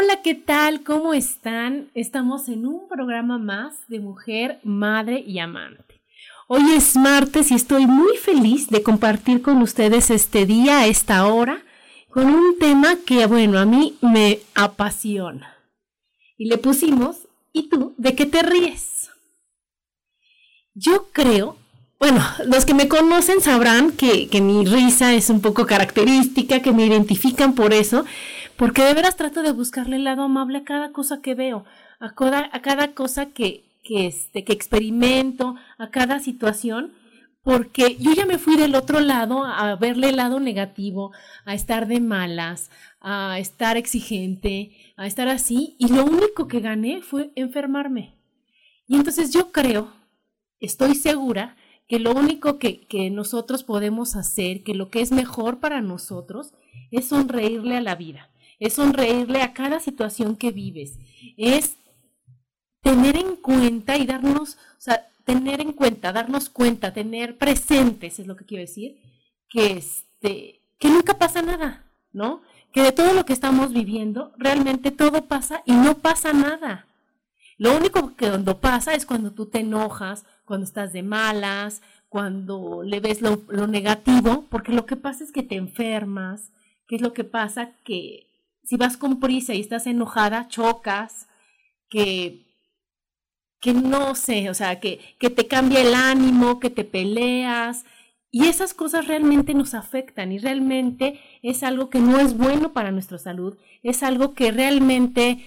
Hola, ¿qué tal? ¿Cómo están? Estamos en un programa más de mujer, madre y amante. Hoy es martes y estoy muy feliz de compartir con ustedes este día, esta hora, con un tema que, bueno, a mí me apasiona. Y le pusimos, ¿y tú de qué te ríes? Yo creo, bueno, los que me conocen sabrán que, que mi risa es un poco característica, que me identifican por eso, porque de veras trato de buscarle el lado amable a cada cosa que veo, a cada, a cada cosa que, que, este, que experimento, a cada situación, porque yo ya me fui del otro lado a verle el lado negativo, a estar de malas, a estar exigente, a estar así, y lo único que gané fue enfermarme. Y entonces yo creo, estoy segura, que lo único que, que nosotros podemos hacer, que lo que es mejor para nosotros, es sonreírle a la vida es sonreírle a cada situación que vives, es tener en cuenta y darnos, o sea, tener en cuenta, darnos cuenta, tener presentes, es lo que quiero decir, que este, que nunca pasa nada, ¿no? Que de todo lo que estamos viviendo, realmente todo pasa y no pasa nada. Lo único que cuando pasa es cuando tú te enojas, cuando estás de malas, cuando le ves lo, lo negativo, porque lo que pasa es que te enfermas, que es lo que pasa que si vas con prisa y estás enojada, chocas, que, que no sé, o sea, que, que te cambia el ánimo, que te peleas. Y esas cosas realmente nos afectan y realmente es algo que no es bueno para nuestra salud, es algo que realmente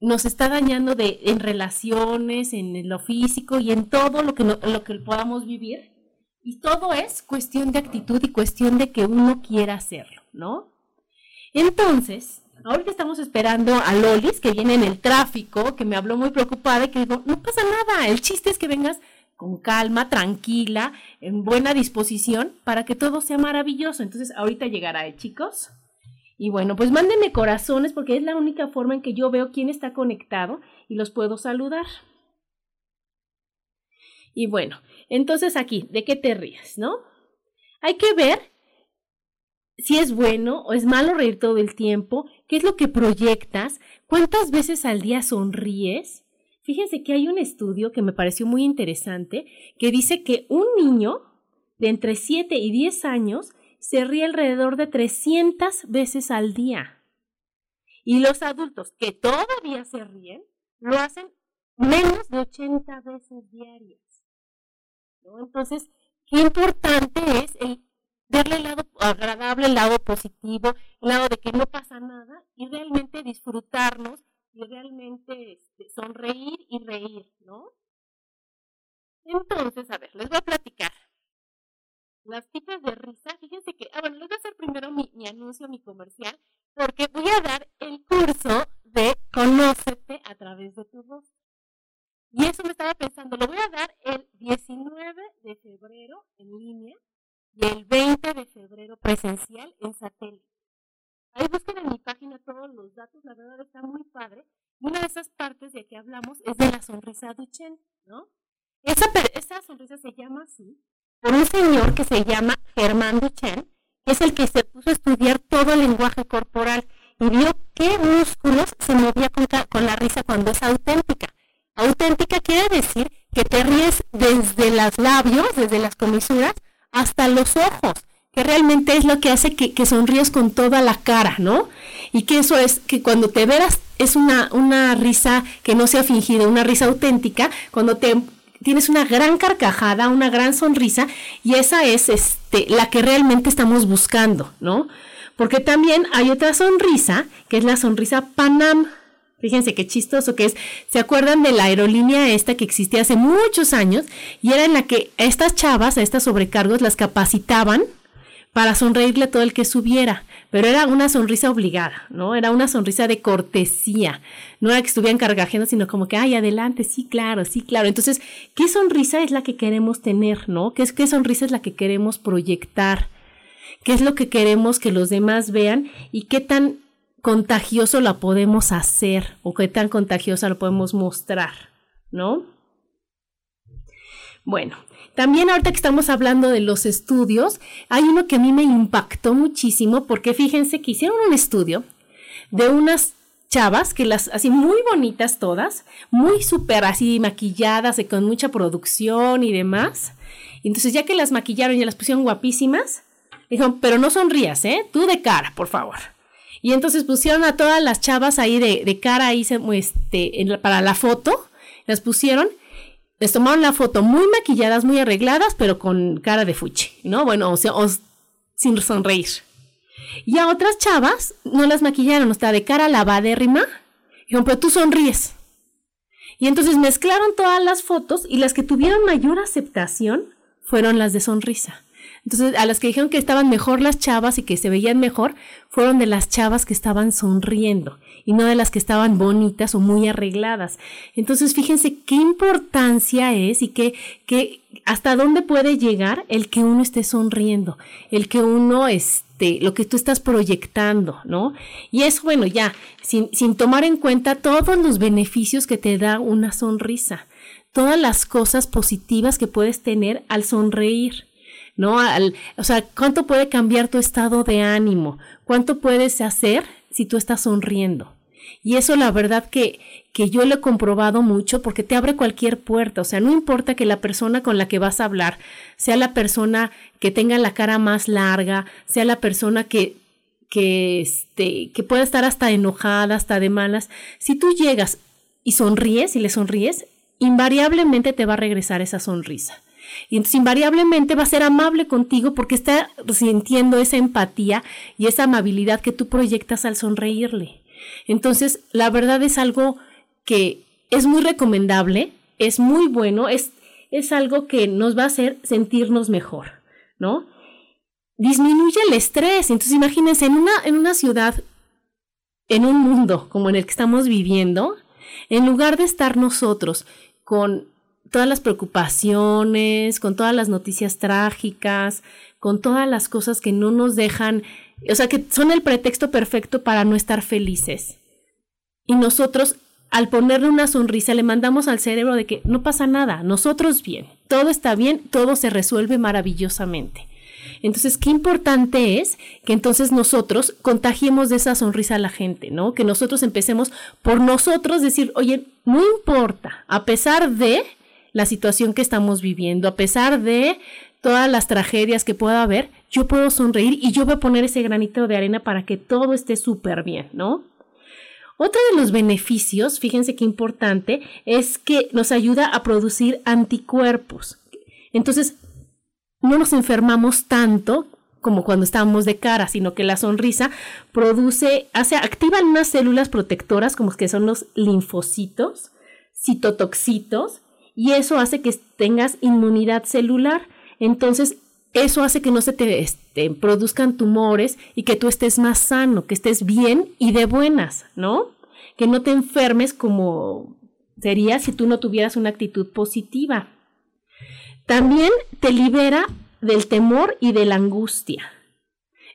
nos está dañando de, en relaciones, en lo físico y en todo lo que, lo que podamos vivir. Y todo es cuestión de actitud y cuestión de que uno quiera hacerlo, ¿no? Entonces, Ahorita estamos esperando a Lolis, que viene en el tráfico, que me habló muy preocupada y que digo, no pasa nada, el chiste es que vengas con calma, tranquila, en buena disposición, para que todo sea maravilloso. Entonces, ahorita llegará, ¿eh, chicos? Y bueno, pues mándenme corazones porque es la única forma en que yo veo quién está conectado y los puedo saludar. Y bueno, entonces aquí, ¿de qué te ríes, no? Hay que ver si es bueno o es malo reír todo el tiempo, qué es lo que proyectas, cuántas veces al día sonríes. Fíjense que hay un estudio que me pareció muy interesante que dice que un niño de entre 7 y 10 años se ríe alrededor de 300 veces al día. Y los adultos que todavía se ríen lo hacen menos de 80 veces diarias. Entonces, qué importante es el darle el lado agradable, el lado positivo, el lado de que no pasa nada y realmente disfrutarnos y realmente este, sonreír y reír, ¿no? Entonces, a ver, les voy a platicar. Las tipos de risa, fíjense que, ah, bueno, les voy a hacer primero mi, mi anuncio, mi comercial, porque voy a dar el curso de Conócete a través de tu voz. Y eso me estaba pensando, lo voy a dar el 19 de febrero en línea y el 20 de febrero presencial en satélite. Ahí busquen en mi página todos los datos, la verdad está muy padre. Una de esas partes de que hablamos es de la sonrisa Duchenne, ¿no? Esa, esa sonrisa se llama así por un señor que se llama Germán Duchenne, que es el que se puso a estudiar todo el lenguaje corporal y vio qué músculos se movía con, con la risa cuando es auténtica. Auténtica quiere decir que te ríes desde los labios, desde las comisuras, ojos que realmente es lo que hace que, que, sonríes con toda la cara, ¿no? Y que eso es que cuando te veras es una, una risa que no sea fingida, una risa auténtica, cuando te tienes una gran carcajada, una gran sonrisa, y esa es este, la que realmente estamos buscando, ¿no? Porque también hay otra sonrisa, que es la sonrisa Panam. Fíjense qué chistoso que es. ¿Se acuerdan de la aerolínea esta que existía hace muchos años? Y era en la que a estas chavas, a estas sobrecargos, las capacitaban para sonreírle a todo el que subiera, pero era una sonrisa obligada, ¿no? Era una sonrisa de cortesía, no era que estuvieran cargajeando, sino como que, ay, adelante, sí, claro, sí, claro. Entonces, ¿qué sonrisa es la que queremos tener, ¿no? ¿Qué, qué sonrisa es la que queremos proyectar? ¿Qué es lo que queremos que los demás vean y qué tan contagioso la podemos hacer o qué tan contagiosa lo podemos mostrar, ¿no? Bueno, también ahorita que estamos hablando de los estudios, hay uno que a mí me impactó muchísimo porque fíjense que hicieron un estudio de unas chavas que las así muy bonitas todas, muy súper así maquilladas y con mucha producción y demás. Entonces ya que las maquillaron y las pusieron guapísimas, dijeron, pero no sonrías, ¿eh? Tú de cara, por favor. Y entonces pusieron a todas las chavas ahí de, de cara ahí este, para la foto, las pusieron les tomaron la foto muy maquilladas, muy arregladas, pero con cara de fuchi, ¿no? Bueno, o sea, sin sonreír. Y a otras chavas no las maquillaron, o sea, de cara lavadérrima. Dijeron, pero tú sonríes. Y entonces mezclaron todas las fotos y las que tuvieron mayor aceptación fueron las de sonrisa. Entonces, a las que dijeron que estaban mejor las chavas y que se veían mejor, fueron de las chavas que estaban sonriendo y no de las que estaban bonitas o muy arregladas. Entonces, fíjense qué importancia es y que, que hasta dónde puede llegar el que uno esté sonriendo, el que uno esté, lo que tú estás proyectando, ¿no? Y es bueno, ya, sin, sin tomar en cuenta todos los beneficios que te da una sonrisa, todas las cosas positivas que puedes tener al sonreír. ¿No? Al, o sea, ¿cuánto puede cambiar tu estado de ánimo? ¿Cuánto puedes hacer si tú estás sonriendo? Y eso la verdad que, que yo lo he comprobado mucho porque te abre cualquier puerta. O sea, no importa que la persona con la que vas a hablar sea la persona que tenga la cara más larga, sea la persona que, que, este, que pueda estar hasta enojada, hasta de malas. Si tú llegas y sonríes y le sonríes, invariablemente te va a regresar esa sonrisa. Y entonces invariablemente va a ser amable contigo porque está sintiendo esa empatía y esa amabilidad que tú proyectas al sonreírle. Entonces, la verdad es algo que es muy recomendable, es muy bueno, es, es algo que nos va a hacer sentirnos mejor, ¿no? Disminuye el estrés. Entonces, imagínense, en una, en una ciudad, en un mundo como en el que estamos viviendo, en lugar de estar nosotros con todas las preocupaciones, con todas las noticias trágicas, con todas las cosas que no nos dejan, o sea, que son el pretexto perfecto para no estar felices. Y nosotros, al ponerle una sonrisa, le mandamos al cerebro de que no pasa nada, nosotros bien, todo está bien, todo se resuelve maravillosamente. Entonces, qué importante es que entonces nosotros contagiemos de esa sonrisa a la gente, ¿no? Que nosotros empecemos por nosotros decir, oye, no importa, a pesar de la situación que estamos viviendo, a pesar de todas las tragedias que pueda haber, yo puedo sonreír y yo voy a poner ese granito de arena para que todo esté súper bien, ¿no? Otro de los beneficios, fíjense qué importante, es que nos ayuda a producir anticuerpos. Entonces, no nos enfermamos tanto como cuando estamos de cara, sino que la sonrisa produce, hace, activan unas células protectoras como que son los linfocitos, citotoxitos, y eso hace que tengas inmunidad celular. Entonces, eso hace que no se te este, produzcan tumores y que tú estés más sano, que estés bien y de buenas, ¿no? Que no te enfermes como sería si tú no tuvieras una actitud positiva. También te libera del temor y de la angustia.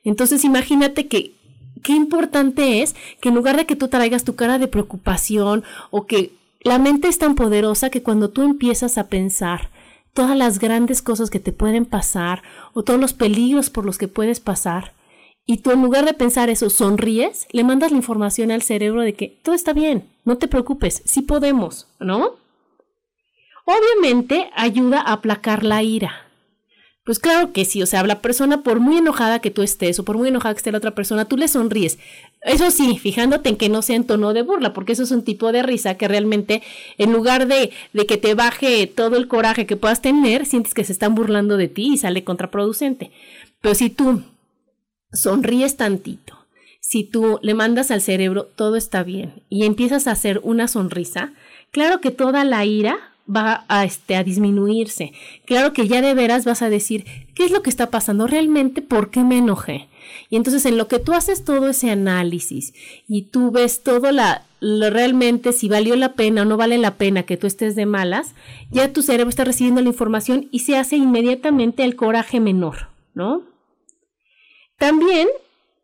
Entonces imagínate que qué importante es que en lugar de que tú traigas tu cara de preocupación o que la mente es tan poderosa que cuando tú empiezas a pensar todas las grandes cosas que te pueden pasar o todos los peligros por los que puedes pasar, y tú en lugar de pensar eso sonríes, le mandas la información al cerebro de que todo está bien, no te preocupes, sí podemos, ¿no? Obviamente ayuda a aplacar la ira. Pues claro que sí, o sea, la persona, por muy enojada que tú estés o por muy enojada que esté la otra persona, tú le sonríes. Eso sí, fijándote en que no sea en tono de burla, porque eso es un tipo de risa que realmente, en lugar de, de que te baje todo el coraje que puedas tener, sientes que se están burlando de ti y sale contraproducente. Pero si tú sonríes tantito, si tú le mandas al cerebro todo está bien y empiezas a hacer una sonrisa, claro que toda la ira va a, este, a disminuirse. Claro que ya de veras vas a decir, ¿qué es lo que está pasando realmente? ¿Por qué me enojé? Y entonces en lo que tú haces todo ese análisis y tú ves todo la, lo realmente si valió la pena o no vale la pena que tú estés de malas, ya tu cerebro está recibiendo la información y se hace inmediatamente el coraje menor, ¿no? También,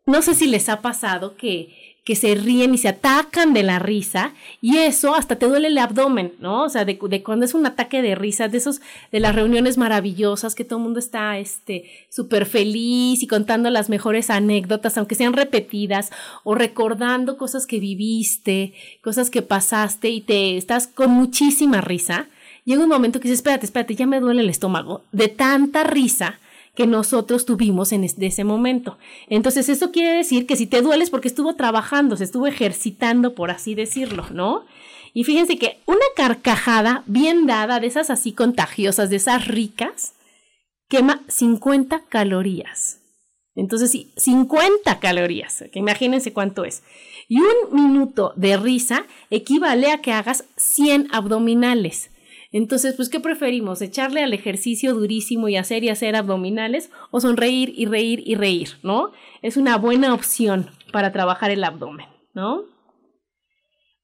no sé si les ha pasado que que se ríen y se atacan de la risa y eso hasta te duele el abdomen, ¿no? O sea, de, cuando es un ataque de risa, de esos, de las reuniones maravillosas que todo el mundo está, este, súper feliz y contando las mejores anécdotas, aunque sean repetidas, o recordando cosas que viviste, cosas que pasaste y te estás con muchísima risa. Llega un momento que dices, espérate, espérate, ya me duele el estómago de tanta risa que nosotros tuvimos en ese momento. Entonces, eso quiere decir que si te dueles porque estuvo trabajando, se estuvo ejercitando, por así decirlo, ¿no? Y fíjense que una carcajada bien dada, de esas así contagiosas, de esas ricas, quema 50 calorías. Entonces, sí, 50 calorías, que imagínense cuánto es. Y un minuto de risa equivale a que hagas 100 abdominales. Entonces, pues, ¿qué preferimos? ¿Echarle al ejercicio durísimo y hacer y hacer abdominales o sonreír y reír y reír, ¿no? Es una buena opción para trabajar el abdomen, ¿no?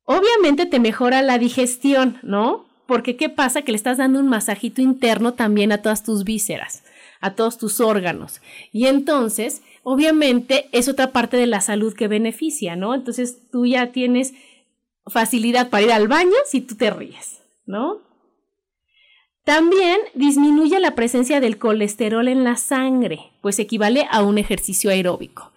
Obviamente te mejora la digestión, ¿no? Porque ¿qué pasa? Que le estás dando un masajito interno también a todas tus vísceras, a todos tus órganos. Y entonces, obviamente, es otra parte de la salud que beneficia, ¿no? Entonces tú ya tienes facilidad para ir al baño si tú te ríes, ¿no? También disminuye la presencia del colesterol en la sangre, pues equivale a un ejercicio aeróbico.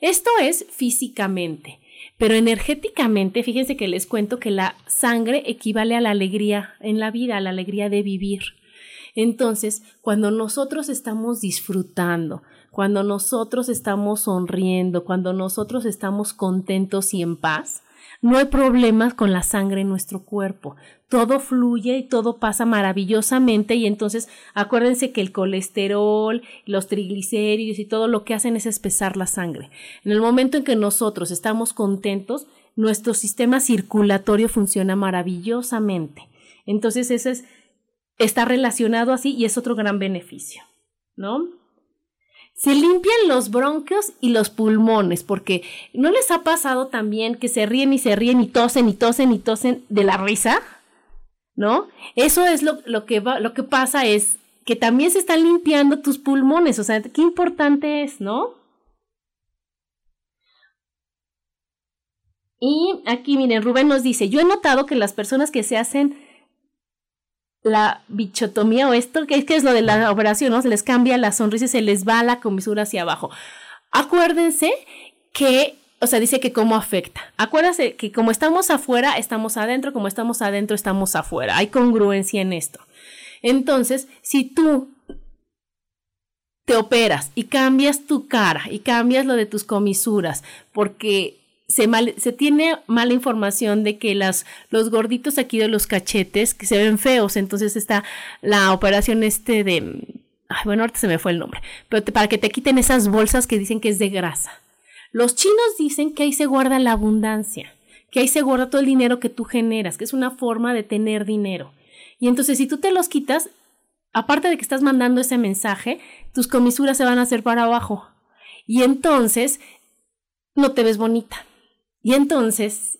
Esto es físicamente, pero energéticamente, fíjense que les cuento que la sangre equivale a la alegría en la vida, a la alegría de vivir. Entonces, cuando nosotros estamos disfrutando, cuando nosotros estamos sonriendo, cuando nosotros estamos contentos y en paz, no hay problemas con la sangre en nuestro cuerpo. Todo fluye y todo pasa maravillosamente y entonces acuérdense que el colesterol, los triglicéridos y todo lo que hacen es espesar la sangre. En el momento en que nosotros estamos contentos, nuestro sistema circulatorio funciona maravillosamente. Entonces ese es, está relacionado así y es otro gran beneficio, ¿no? Se limpian los bronquios y los pulmones, porque ¿no les ha pasado también que se ríen y se ríen y tosen y tosen y tosen de la risa? ¿No? Eso es lo, lo que, va, lo que pasa es que también se están limpiando tus pulmones, o sea, qué importante es, ¿no? Y aquí, miren, Rubén nos dice, yo he notado que las personas que se hacen la bichotomía o esto, que es, que es lo de la operación, ¿no? Se les cambia la sonrisa y se les va la comisura hacia abajo. Acuérdense que, o sea, dice que cómo afecta. Acuérdense que como estamos afuera, estamos adentro, como estamos adentro, estamos afuera. Hay congruencia en esto. Entonces, si tú te operas y cambias tu cara y cambias lo de tus comisuras porque se, tiene mala información de que las, los gorditos aquí de los cachetes que se ven feos, entonces está la operación este de, ay, bueno, ahorita se me fue el nombre, pero para que te quiten esas bolsas que dicen que es de grasa. Los chinos dicen que ahí se guarda la abundancia, que ahí se guarda todo el dinero que tú generas, que es una forma de tener dinero. Y entonces si tú te los quitas, aparte de que estás mandando ese mensaje, tus comisuras se van a hacer para abajo. Y entonces no te ves bonita. Y entonces,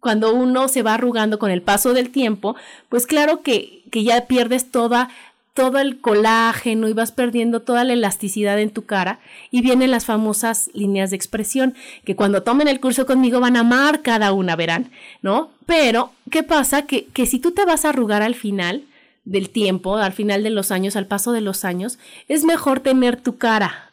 cuando uno se va arrugando con el paso del tiempo, pues claro que, que ya pierdes toda todo el colágeno y vas perdiendo toda la elasticidad en tu cara y vienen las famosas líneas de expresión que cuando tomen el curso conmigo van a amar cada una, verán, ¿no? Pero, ¿qué pasa? Que, que si tú te vas a arrugar al final del tiempo, al final de los años, al paso de los años, es mejor tener tu cara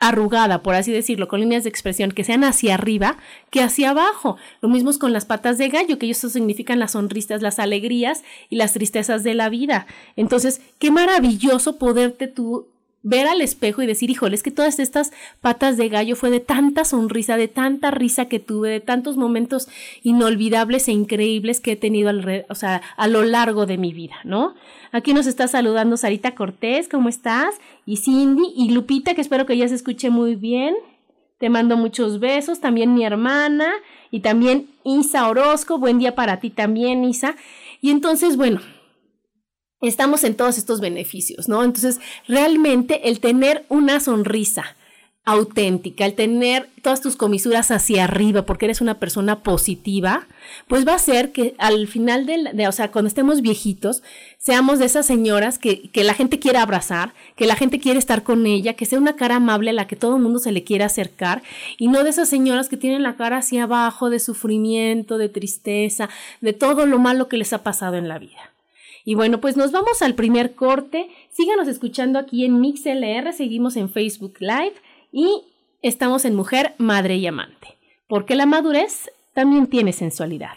arrugada, por así decirlo, con líneas de expresión que sean hacia arriba que hacia abajo. Lo mismo con las patas de gallo, que eso significan las sonrisas, las alegrías y las tristezas de la vida. Entonces, qué maravilloso poderte tú ver al espejo y decir, híjole, es que todas estas patas de gallo fue de tanta sonrisa, de tanta risa que tuve, de tantos momentos inolvidables e increíbles que he tenido o sea, a lo largo de mi vida, ¿no? Aquí nos está saludando Sarita Cortés, ¿cómo estás? Y Cindy y Lupita, que espero que ya se escuche muy bien. Te mando muchos besos, también mi hermana y también Isa Orozco, buen día para ti también, Isa. Y entonces, bueno, estamos en todos estos beneficios, ¿no? Entonces, realmente el tener una sonrisa auténtica, el tener todas tus comisuras hacia arriba porque eres una persona positiva, pues va a ser que al final del, de, o sea, cuando estemos viejitos, seamos de esas señoras que, que la gente quiere abrazar, que la gente quiere estar con ella, que sea una cara amable a la que todo el mundo se le quiere acercar y no de esas señoras que tienen la cara hacia abajo de sufrimiento, de tristeza, de todo lo malo que les ha pasado en la vida. Y bueno, pues nos vamos al primer corte. Síganos escuchando aquí en MixLR, seguimos en Facebook Live y estamos en Mujer, Madre y Amante. Porque la madurez también tiene sensualidad.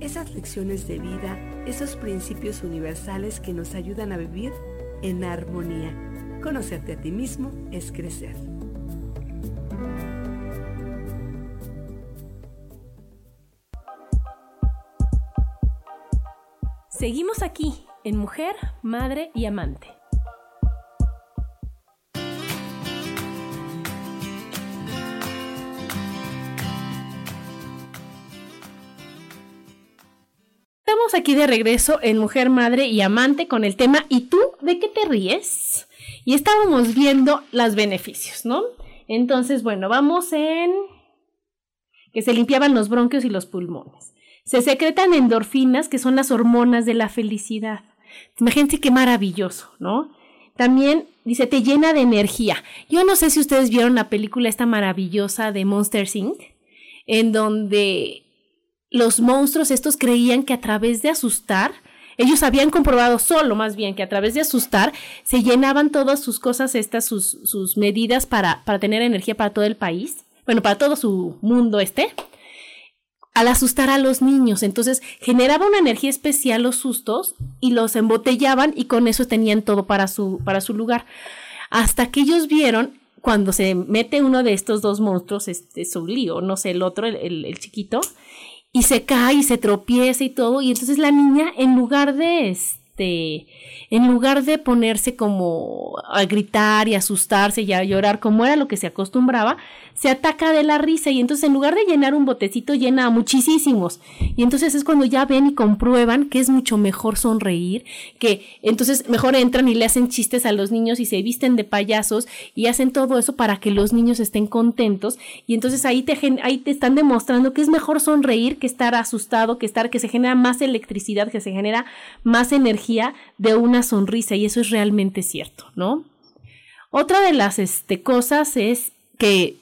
esas lecciones de vida, esos principios universales que nos ayudan a vivir en armonía. Conocerte a ti mismo es crecer. Seguimos aquí en Mujer, Madre y Amante. Aquí de regreso en Mujer, Madre y Amante con el tema ¿Y tú de qué te ríes? Y estábamos viendo los beneficios, ¿no? Entonces, bueno, vamos en que se limpiaban los bronquios y los pulmones. Se secretan endorfinas, que son las hormonas de la felicidad. Imagínense qué maravilloso, ¿no? También dice, te llena de energía. Yo no sé si ustedes vieron la película esta maravillosa de Monster Inc., en donde los monstruos estos creían que a través de asustar, ellos habían comprobado solo más bien que a través de asustar se llenaban todas sus cosas, estas, sus, sus medidas para, para tener energía para todo el país, bueno, para todo su mundo este, al asustar a los niños. Entonces generaba una energía especial los sustos y los embotellaban y con eso tenían todo para su, para su lugar. Hasta que ellos vieron cuando se mete uno de estos dos monstruos, este lío, no sé, el otro, el, el chiquito, y se cae y se tropieza y todo, y entonces la niña, en lugar de este, en lugar de ponerse como a gritar y asustarse y a llorar como era lo que se acostumbraba, se ataca de la risa y entonces en lugar de llenar un botecito llena a muchísimos. Y entonces es cuando ya ven y comprueban que es mucho mejor sonreír, que entonces mejor entran y le hacen chistes a los niños y se visten de payasos y hacen todo eso para que los niños estén contentos y entonces ahí te, ahí te están demostrando que es mejor sonreír que estar asustado, que estar que se genera más electricidad, que se genera más energía de una sonrisa y eso es realmente cierto, ¿no? Otra de las este, cosas es que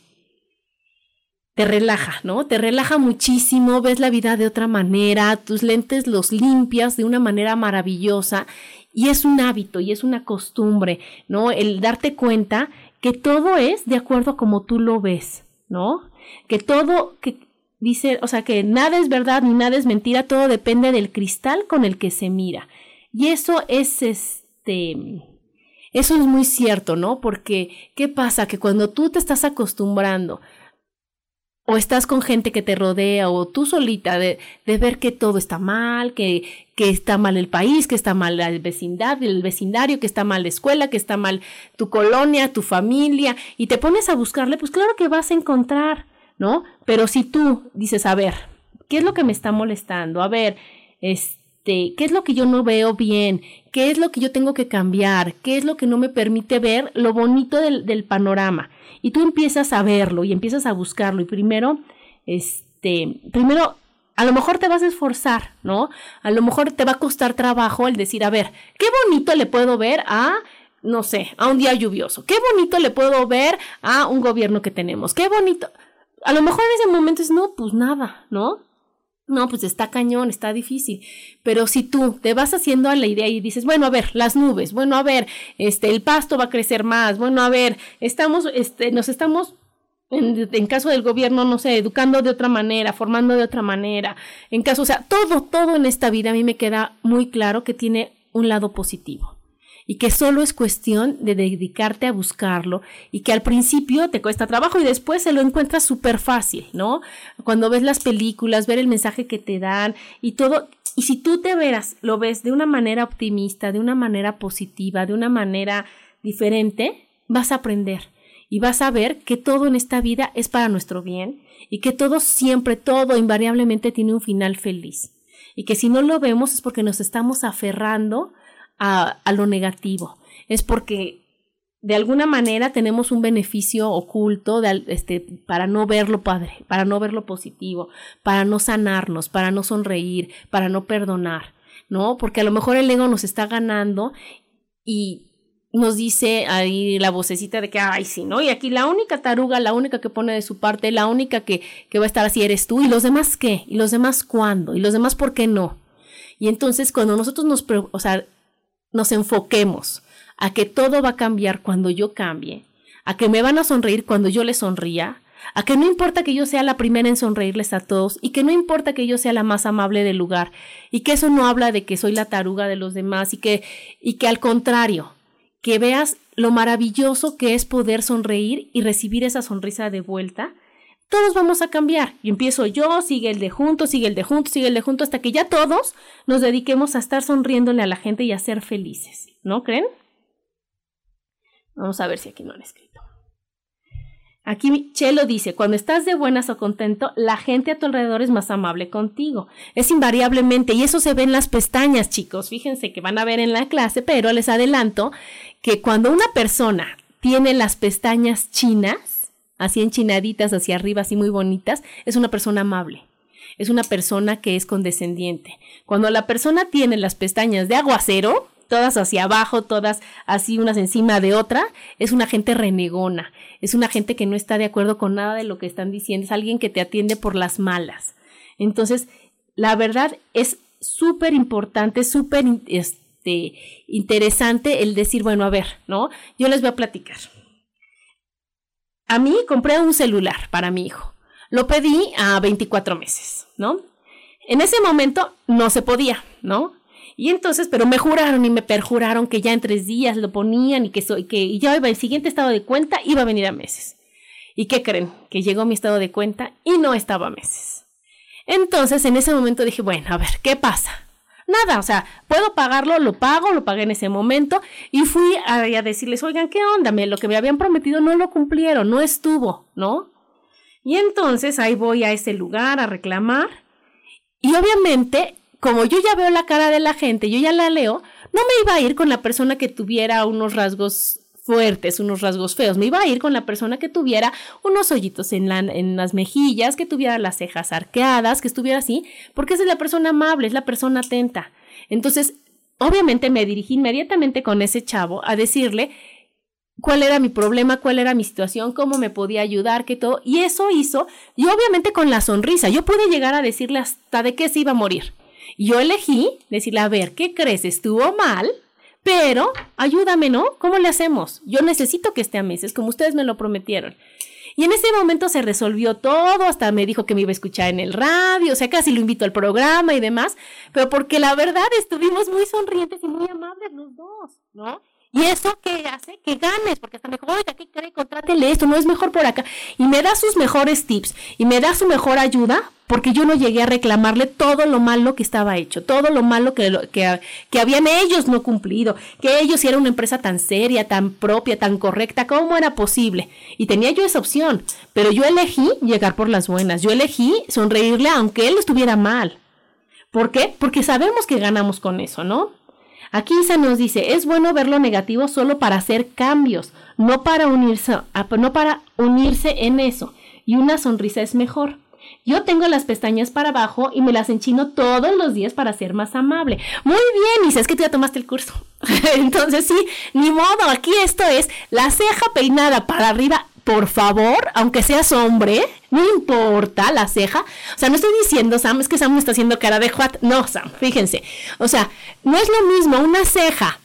te relaja, ¿no? Te relaja muchísimo, ves la vida de otra manera, tus lentes los limpias de una manera maravillosa y es un hábito y es una costumbre, ¿no? El darte cuenta que todo es de acuerdo a como tú lo ves, ¿no? Que todo, que dice, o sea, que nada es verdad ni nada es mentira, todo depende del cristal con el que se mira. Y eso es este, eso es muy cierto, ¿no? Porque, ¿qué pasa? Que cuando tú te estás acostumbrando o estás con gente que te rodea o tú solita de, de ver que todo está mal, que, que, está mal el país, que está mal el vecindario, el vecindario, que está mal la escuela, que está mal tu colonia, tu familia, y te pones a buscarle, pues claro que vas a encontrar, ¿no? Pero si tú dices, a ver, ¿qué es lo que me está molestando? A ver, este, ¿qué es lo que yo no veo bien? ¿Qué es lo que yo tengo que cambiar? ¿Qué es lo que no me permite ver lo bonito del, del panorama? y tú empiezas a verlo y empiezas a buscarlo y primero, este, primero a lo mejor te vas a esforzar, ¿no? A lo mejor te va a costar trabajo el decir, a ver, qué bonito le puedo ver a, no sé, a un día lluvioso, qué bonito le puedo ver a un gobierno que tenemos, qué bonito. A lo mejor en ese momento es, no, pues nada, ¿no? No, pues está cañón, está difícil. Pero si tú te vas haciendo a la idea y dices, bueno, a ver, las nubes, bueno, a ver, este, el pasto va a crecer más, bueno, a ver, estamos, este, nos estamos en, en, caso del gobierno, no sé, educando de otra manera, formando de otra manera, en caso, o sea, todo, todo en esta vida a mí me queda muy claro que tiene un lado positivo y que solo es cuestión de dedicarte a buscarlo y que al principio te cuesta trabajo y después se lo encuentras súper fácil, ¿no? Cuando ves las películas, ver el mensaje que te dan y todo, y si tú te veras, lo ves de una manera optimista, de una manera positiva, de una manera diferente, vas a aprender y vas a ver que todo en esta vida es para nuestro bien y que todo siempre, todo invariablemente tiene un final feliz. Y que si no lo vemos es porque nos estamos aferrando a, lo negativo. Es porque de alguna manera tenemos un beneficio oculto de, este, para no verlo padre, para no verlo positivo, para no sanarnos, para no sonreír, para no perdonar, ¿no? Porque a lo mejor el ego nos está ganando y nos dice ahí la vocecita de que, ay, sí, ¿no? Y aquí la única taruga, la única que pone de su parte, la única que, que va a estar así eres tú, y los demás qué, y los demás cuándo, y los demás por qué no. Y entonces cuando nosotros nos, o sea, nos enfoquemos a que todo va a cambiar cuando yo cambie, a que me van a sonreír cuando yo les sonría, a que no importa que yo sea la primera en sonreírles a todos y que no importa que yo sea la más amable del lugar y que eso no habla de que soy la taruga de los demás y que y que al contrario, que veas lo maravilloso que es poder sonreír y recibir esa sonrisa de vuelta todos vamos a cambiar. Y empiezo yo, sigue el de juntos, sigue el de juntos, sigue el de juntos, hasta que ya todos nos dediquemos a estar sonriéndole a la gente y a ser felices. ¿No creen? Vamos a ver si aquí no han escrito. Aquí Chelo dice, cuando estás de buenas o contento, la gente a tu alrededor es más amable contigo. Es invariablemente, y eso se ve en las pestañas, chicos. Fíjense que van a ver en la clase, pero les adelanto que cuando una persona tiene las pestañas chinas, así enchinaditas hacia arriba, así muy bonitas, es una persona amable. Es una persona que es condescendiente. Cuando la persona tiene las pestañas de aguacero, todas hacia abajo, todas así unas encima de otra, es una gente renegona, es una gente que no está de acuerdo con nada de lo que están diciendo, es alguien que te atiende por las malas. Entonces, la verdad es súper importante, súper este, interesante el decir, bueno, a ver, ¿no? Yo les voy a platicar. A mí compré un celular para mi hijo. Lo pedí a 24 meses, ¿no? En ese momento no se podía, ¿no? Y entonces, pero me juraron y me perjuraron que ya en tres días lo ponían y que, soy, que ya iba el siguiente estado de cuenta, iba a venir a meses. ¿Y qué creen? Que llegó mi estado de cuenta y no estaba a meses. Entonces, en ese momento dije, bueno, a ver, ¿qué pasa? Nada, o sea, puedo pagarlo, lo pago, lo pagué en ese momento y fui a, a decirles, oigan, ¿qué onda? Me, lo que me habían prometido no lo cumplieron, no estuvo, ¿no? Y entonces ahí voy a ese lugar a reclamar y obviamente como yo ya veo la cara de la gente, yo ya la leo, no me iba a ir con la persona que tuviera unos rasgos fuertes, unos rasgos feos. Me iba a ir con la persona que tuviera unos hoyitos en, la, en las mejillas, que tuviera las cejas arqueadas, que estuviera así, porque esa es la persona amable, es la persona atenta. Entonces, obviamente me dirigí inmediatamente con ese chavo a decirle cuál era mi problema, cuál era mi situación, cómo me podía ayudar, qué todo. Y eso hizo, y obviamente con la sonrisa, yo pude llegar a decirle hasta de qué se iba a morir. Yo elegí decirle, a ver, ¿qué crees? Estuvo mal, pero ayúdame, ¿no? ¿Cómo le hacemos? Yo necesito que esté a meses, como ustedes me lo prometieron. Y en ese momento se resolvió todo, hasta me dijo que me iba a escuchar en el radio, o sea, casi lo invito al programa y demás, pero porque la verdad estuvimos muy sonrientes y muy amables los dos, ¿no? Y eso que hace que ganes, porque hasta me dijo, oiga, ¿qué cree? Contrátele esto, no es mejor por acá. Y me da sus mejores tips y me da su mejor ayuda, porque yo no llegué a reclamarle todo lo malo que estaba hecho, todo lo malo que, que, que habían ellos no cumplido, que ellos si era una empresa tan seria, tan propia, tan correcta, ¿cómo era posible? Y tenía yo esa opción, pero yo elegí llegar por las buenas, yo elegí sonreírle aunque él estuviera mal. ¿Por qué? Porque sabemos que ganamos con eso, ¿no? Aquí se nos dice, es bueno ver lo negativo solo para hacer cambios, no para unirse, no para unirse en eso. Y una sonrisa es mejor. Yo tengo las pestañas para abajo y me las enchino todos los días para ser más amable. Muy bien, y es que tú ya tomaste el curso. Entonces sí, ni modo, aquí esto es la ceja peinada para arriba por favor, aunque seas hombre, no importa la ceja. O sea, no estoy diciendo, Sam, es que Sam me está haciendo cara de what. No, Sam, fíjense. O sea, no es lo mismo una ceja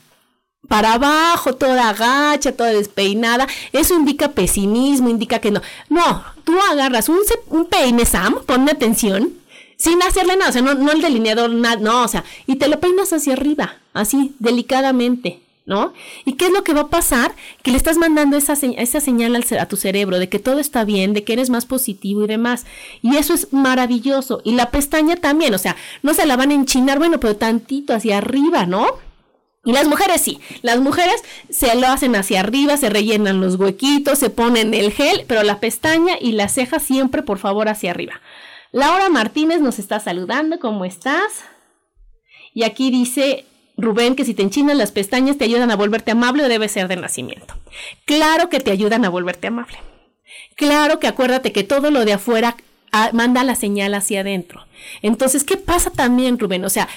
para abajo, toda agacha, toda despeinada. Eso indica pesimismo, indica que no. No, tú agarras un, un peine, Sam, ponme atención, sin hacerle nada, o sea, no, no el delineador, nada, no, o sea, y te lo peinas hacia arriba, así, delicadamente. ¿No? ¿Y qué es lo que va a pasar? Que le estás mandando esa, esa señal a tu cerebro de que todo está bien, de que eres más positivo y demás. Y eso es maravilloso. Y la pestaña también, o sea, no se la van a enchinar, bueno, pero tantito hacia arriba, ¿no? Y las mujeres sí, las mujeres se lo hacen hacia arriba, se rellenan los huequitos, se ponen el gel, pero la pestaña y la ceja siempre, por favor, hacia arriba. Laura Martínez nos está saludando, ¿cómo estás? Y aquí dice, Rubén, que si te enchinan las pestañas te ayudan a volverte amable debe ser de nacimiento. Claro que te ayudan a volverte amable. Claro que acuérdate que todo lo de afuera ah, manda la señal hacia adentro. Entonces, ¿qué pasa también, Rubén? O sea,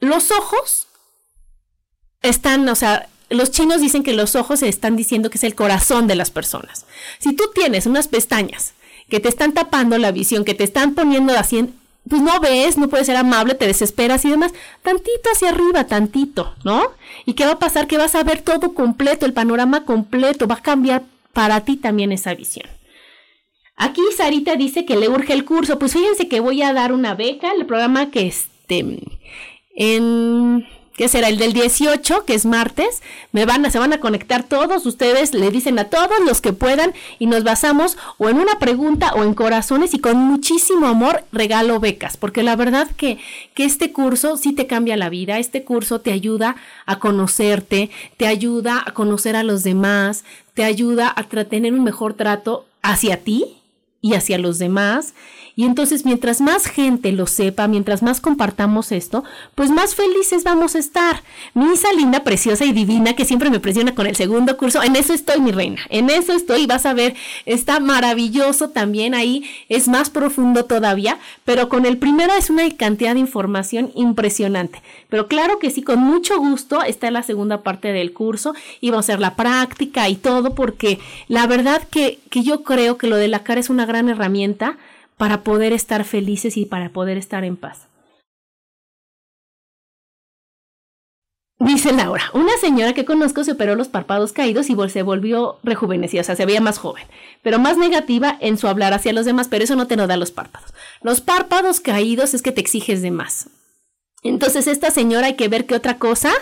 los ojos están, o sea, los chinos dicen que los ojos están diciendo que es el corazón de las personas. Si tú tienes unas pestañas que te están tapando la visión, que te están poniendo así pues no ves, no puedes ser amable, te desesperas y demás, tantito hacia arriba, tantito, ¿no? ¿Y qué va a pasar? Que vas a ver todo completo, el panorama completo, va a cambiar para ti también esa visión. Aquí Sarita dice que le urge el curso, pues fíjense que voy a dar una beca, el programa que este, en que será el del 18, que es martes. Me van a, se van a conectar todos ustedes, le dicen a todos los que puedan y nos basamos o en una pregunta o en corazones y con muchísimo amor regalo becas, porque la verdad que, que este curso sí te cambia la vida, este curso te ayuda a conocerte, te ayuda a conocer a los demás, te ayuda a tener un mejor trato hacia ti y hacia los demás y entonces mientras más gente lo sepa, mientras más compartamos esto, pues más felices vamos a estar. Mi Isa linda, preciosa y divina, que siempre me presiona con el segundo curso, en eso estoy, mi reina, en eso estoy, vas a ver, está maravilloso también ahí, es más profundo todavía, pero con el primero es una cantidad de información impresionante. Pero claro que sí, con mucho gusto está la segunda parte del curso y vamos a hacer la práctica y todo, porque la verdad que, que yo creo que lo de la cara es una gran herramienta para poder estar felices y para poder estar en paz. Dice Laura, una señora que conozco se operó los párpados caídos y se volvió rejuvenecida, o sea, se veía más joven, pero más negativa en su hablar hacia los demás, pero eso no te lo da los párpados. Los párpados caídos es que te exiges de más. Entonces, esta señora hay que ver qué otra cosa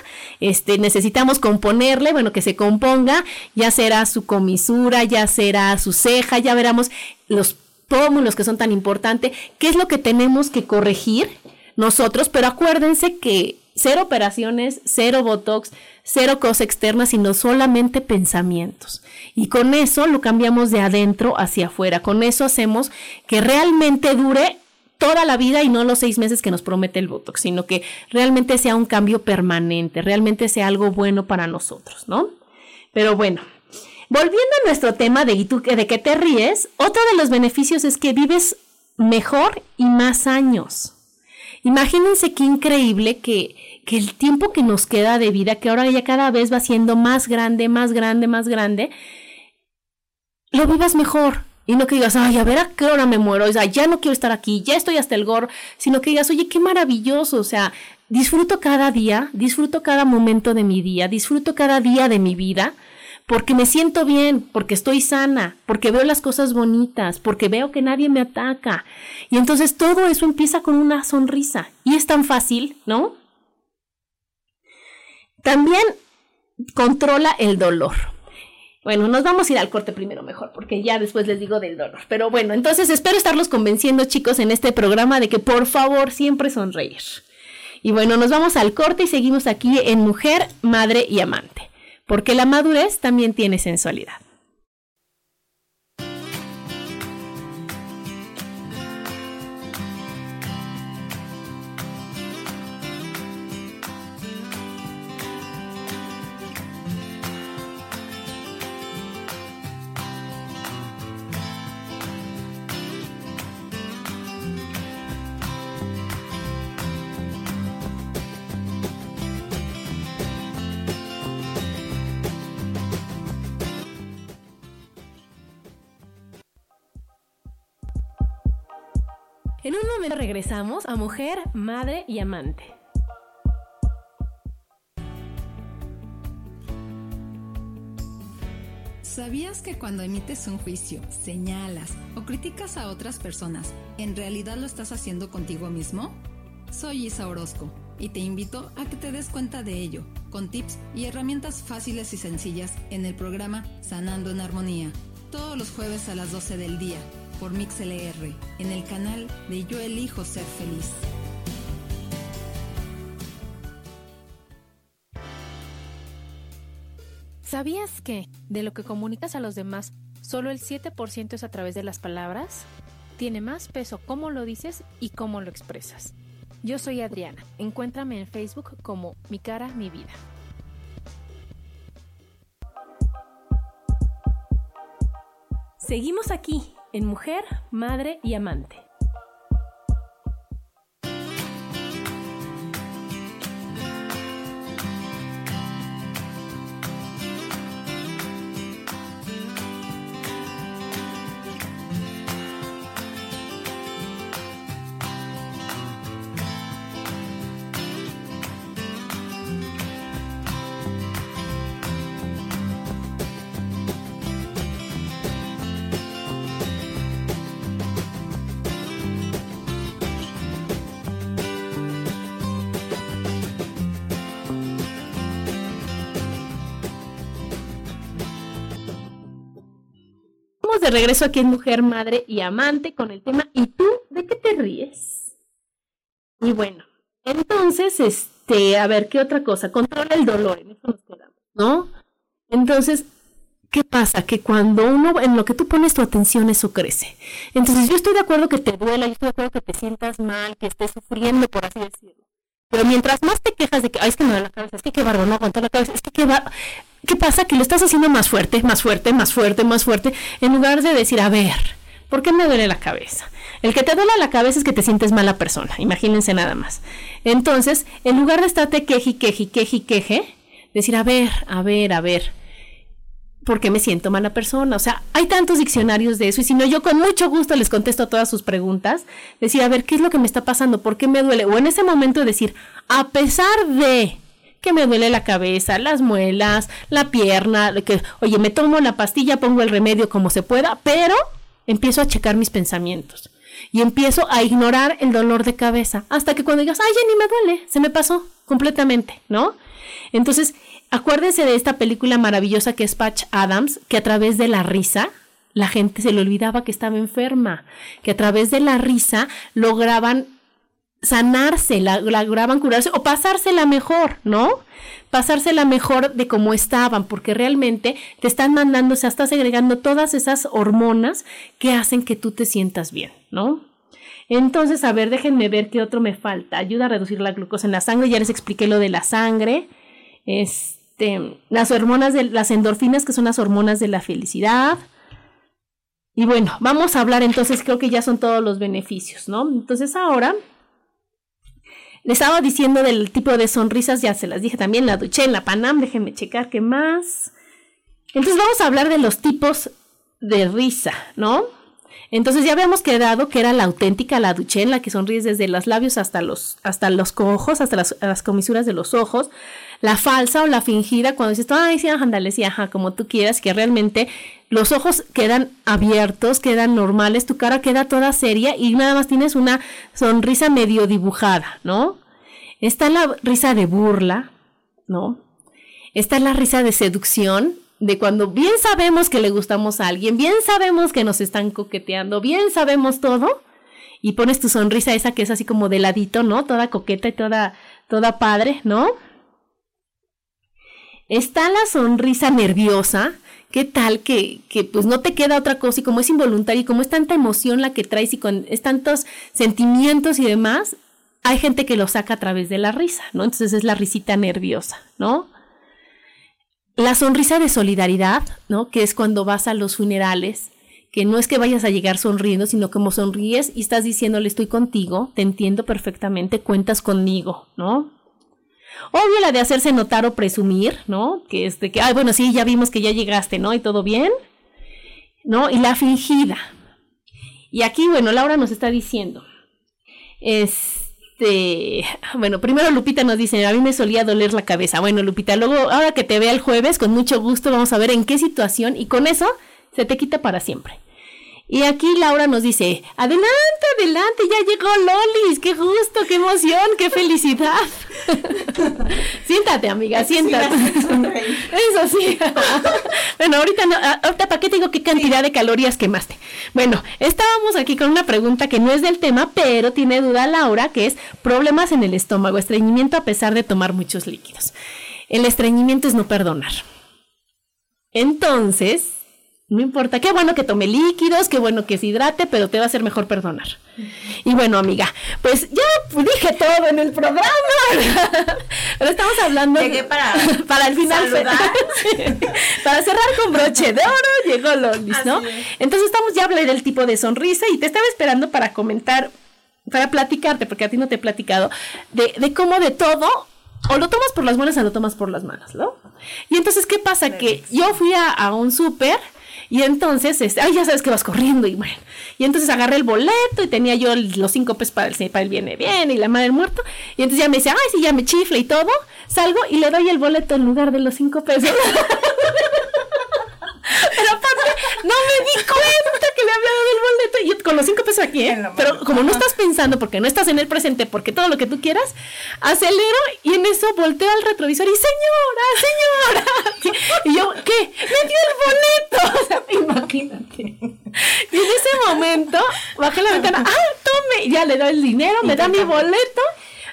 este, necesitamos componerle, bueno, que se componga, ya será su comisura, ya será su ceja, ya veremos los pómulos que son tan importantes, qué es lo que tenemos que corregir nosotros, pero acuérdense que cero operaciones, cero botox, cero cosas externas, sino solamente pensamientos. Y con eso lo cambiamos de adentro hacia afuera. Con eso hacemos que realmente dure toda la vida y no los seis meses que nos promete el Botox, sino que realmente sea un cambio permanente, realmente sea algo bueno para nosotros, ¿no? Pero bueno, Volviendo a nuestro tema de, de qué te ríes, otro de los beneficios es que vives mejor y más años. Imagínense qué increíble que, que el tiempo que nos queda de vida, que ahora ya cada vez va siendo más grande, más grande, más grande, lo vivas mejor. Y no que digas, ay, a ver a qué hora me muero, o sea, ya no quiero estar aquí, ya estoy hasta el gorro, sino que digas, oye, qué maravilloso, o sea, disfruto cada día, disfruto cada momento de mi día, disfruto cada día de mi vida, porque me siento bien, porque estoy sana, porque veo las cosas bonitas, porque veo que nadie me ataca. Y entonces todo eso empieza con una sonrisa. Y es tan fácil, ¿no? También controla el dolor. Bueno, nos vamos a ir al corte primero mejor, porque ya después les digo del dolor. Pero bueno, entonces espero estarlos convenciendo, chicos, en este programa de que por favor siempre sonreír. Y bueno, nos vamos al corte y seguimos aquí en Mujer, Madre y Amante porque la madurez también tiene sensualidad. En un momento regresamos a mujer, madre y amante. ¿Sabías que cuando emites un juicio, señalas o criticas a otras personas, en realidad lo estás haciendo contigo mismo? Soy Isa Orozco y te invito a que te des cuenta de ello, con tips y herramientas fáciles y sencillas en el programa Sanando en Armonía, todos los jueves a las 12 del día por MixLR en el canal de Yo Elijo Ser Feliz. ¿Sabías que de lo que comunicas a los demás, solo el 7% es a través de las palabras? Tiene más peso cómo lo dices y cómo lo expresas. Yo soy Adriana. Encuéntrame en Facebook como Mi cara, mi vida. Seguimos aquí en mujer, madre y amante. De regreso aquí en Mujer, Madre y Amante con el tema ¿Y tú de qué te ríes? Y bueno, entonces, este, a ver, ¿qué otra cosa? Controla el dolor, en eso nos quedamos, ¿no? Entonces, ¿qué pasa? Que cuando uno, en lo que tú pones tu atención, eso crece. Entonces, yo estoy de acuerdo que te duela, yo estoy de acuerdo que te sientas mal, que estés sufriendo, por así decirlo. Pero mientras más te quejas de que, ay, es que me duele la cabeza, es que qué barro, no aguanto la cabeza, es que qué va... ¿Qué pasa? Que lo estás haciendo más fuerte, más fuerte, más fuerte, más fuerte, en lugar de decir, a ver, ¿por qué me duele la cabeza? El que te duele la cabeza es que te sientes mala persona, imagínense nada más. Entonces, en lugar de estarte queje, queje, queje, queje, decir, a ver, a ver, a ver, ¿por qué me siento mala persona? O sea, hay tantos diccionarios de eso y si no, yo con mucho gusto les contesto todas sus preguntas, decir, a ver, ¿qué es lo que me está pasando? ¿Por qué me duele? O en ese momento decir, a pesar de que me duele la cabeza, las muelas, la pierna, que, oye, me tomo la pastilla, pongo el remedio como se pueda, pero empiezo a checar mis pensamientos y empiezo a ignorar el dolor de cabeza hasta que cuando digas, ay, ya ni me duele, se me pasó completamente, ¿no? Entonces, acuérdense de esta película maravillosa que es Patch Adams, que a través de la risa, la gente se le olvidaba que estaba enferma, que a través de la risa lograban sanarse, la, lograban curarse o pasársela mejor, ¿no? Pasársela mejor de cómo estaban, porque realmente te están mandando, o sea, estás agregando todas esas hormonas que hacen que tú te sientas bien, ¿no? Entonces, a ver, déjenme ver qué otro me falta. Ayuda a reducir la glucosa en la sangre, ya les expliqué lo de la sangre. Este, las hormonas de las endorfinas, que son las hormonas de la felicidad. Y bueno, vamos a hablar entonces, creo que ya son todos los beneficios, ¿no? Entonces ahora le estaba diciendo del tipo de sonrisas, ya se las dije también, la duché en la Panam, déjenme checar qué más. Entonces vamos a hablar de los tipos de risa, ¿no? Entonces ya habíamos quedado que era la auténtica, la duché, en la que sonríes desde los labios hasta los, hasta los hasta las, comisuras de los ojos. La falsa o la fingida, cuando dices, ay, sí, ándale, sí, ajá, como tú quieras, que realmente los ojos quedan abiertos, quedan normales, tu cara queda toda seria y nada más tienes una sonrisa medio dibujada, ¿no? Está la risa de burla, ¿no? Está la risa de seducción, de cuando bien sabemos que le gustamos a alguien, bien sabemos que nos están coqueteando, bien sabemos todo, y pones tu sonrisa esa que es así como de ladito, ¿no? Toda coqueta y toda, toda padre, ¿no? Está la sonrisa nerviosa, ¿qué tal que, que pues no te queda otra cosa y como es involuntaria y como es tanta emoción la que traes y con es tantos sentimientos y demás, hay gente que lo saca a través de la risa, ¿no? Entonces es la risita nerviosa, ¿no? La sonrisa de solidaridad, ¿no? Que es cuando vas a los funerales, que no es que vayas a llegar sonriendo, sino como sonríes y estás diciéndole estoy contigo, te entiendo perfectamente, cuentas conmigo, ¿no? Obvio la de hacerse notar o presumir, ¿no? Que es de que, ay, bueno, sí, ya vimos que ya llegaste, ¿no? Y todo bien, ¿no? Y la fingida. Y aquí, bueno, Laura nos está diciendo, es este, bueno, primero Lupita nos dice, a mí me solía doler la cabeza. Bueno, Lupita, luego, ahora que te vea el jueves, con mucho gusto vamos a ver en qué situación y con eso se te quita para siempre. Y aquí Laura nos dice, adelante, adelante, ya llegó Lolis, qué gusto, qué emoción, qué felicidad. siéntate, amiga, siéntate. Eso sí. bueno, ahorita, no, ah, ahorita, ¿para qué te digo qué cantidad de calorías quemaste? Bueno, estábamos aquí con una pregunta que no es del tema, pero tiene duda Laura, que es problemas en el estómago, estreñimiento a pesar de tomar muchos líquidos. El estreñimiento es no perdonar. Entonces, no importa, qué bueno que tome líquidos, qué bueno que se hidrate, pero te va a hacer mejor perdonar. Y bueno, amiga, pues ya dije todo en el programa. pero estamos hablando para, para el final. para cerrar con broche de oro, llegó Lolis, ¿no? Entonces estamos ya hablando del tipo de sonrisa y te estaba esperando para comentar, para platicarte, porque a ti no te he platicado, de, de cómo de todo o lo tomas por las buenas o lo tomas por las malas, ¿no? Y entonces, ¿qué pasa? Que yo fui a, a un súper y entonces, este, ay, ya sabes que vas corriendo y bueno. Y entonces agarré el boleto y tenía yo los cinco pesos para el, para el viene bien y la madre muerto. Y entonces ya me dice, ay, sí, ya me chifle y todo. Salgo y le doy el boleto en lugar de los cinco pesos. No me di cuenta que le había dado el boleto. Y con los cinco pesos aquí, ¿eh? Pero como no estás pensando, porque no estás en el presente, porque todo lo que tú quieras, acelero y en eso volteo al retrovisor y señora, señora. Y yo, ¿qué? Me dio el boleto. O sea, imagínate. Y en ese momento bajé la ventana, ah, tome, ya le doy el dinero, me da mi boleto.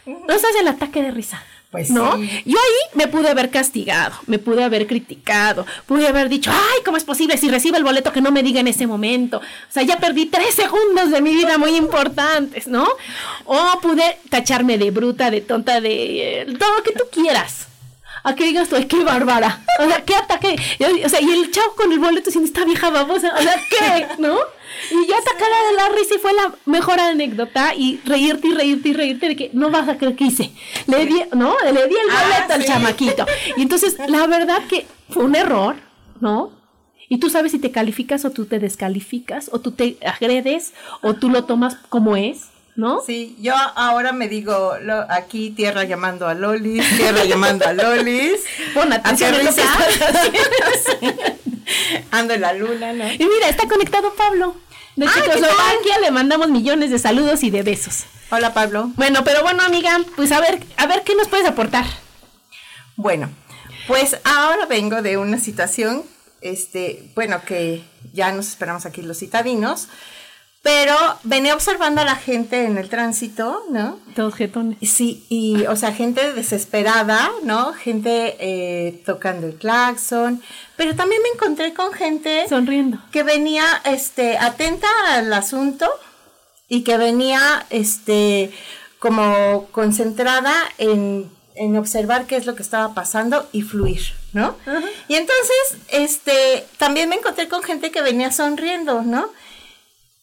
No estás el ataque de risa. Pues ¿No? sí. Yo ahí me pude haber castigado, me pude haber criticado, pude haber dicho, ay, ¿cómo es posible si recibe el boleto que no me diga en ese momento? O sea, ya perdí tres segundos de mi vida muy importantes, ¿no? O pude tacharme de bruta, de tonta, de eh, todo lo que tú quieras. A que digas tú, ay, qué bárbara. O sea, qué ataque. O sea, y el chavo con el boleto diciendo, esta vieja babosa. O sea, ¿qué? ¿No? Y yo atacada de la risa y fue la mejor anécdota y reírte y reírte y reírte de que no vas a creer que hice. Le di, ¿no? Le di el Ah, boleto al chamaquito. Y entonces, la verdad que fue un error, ¿no? Y tú sabes si te calificas o tú te descalificas o tú te agredes o tú lo tomas como es, ¿no? Sí, yo ahora me digo lo- aquí tierra llamando a Lolis, tierra llamando a Lolis. Pon atención en Ando en la luna, ¿no? Y mira, está conectado Pablo. De Ah, ¿qué Checoslovaquia le mandamos millones de saludos y de besos. Hola Pablo. Bueno, pero bueno, amiga, pues a ver, a ver qué nos puedes aportar. Bueno, pues ahora vengo de una situación, este, bueno, que ya nos esperamos aquí los citadinos, pero venía observando a la gente en el tránsito, ¿no? Todos jetones. Sí, y, o sea, gente desesperada, ¿no? Gente eh, tocando el claxon, pero también me encontré con gente Sonriendo. que venía, este, atenta al asunto y que venía, este, como concentrada en, en observar qué es lo que estaba pasando y fluir, ¿no? Y entonces, este, también me encontré con gente que venía sonriendo, ¿no?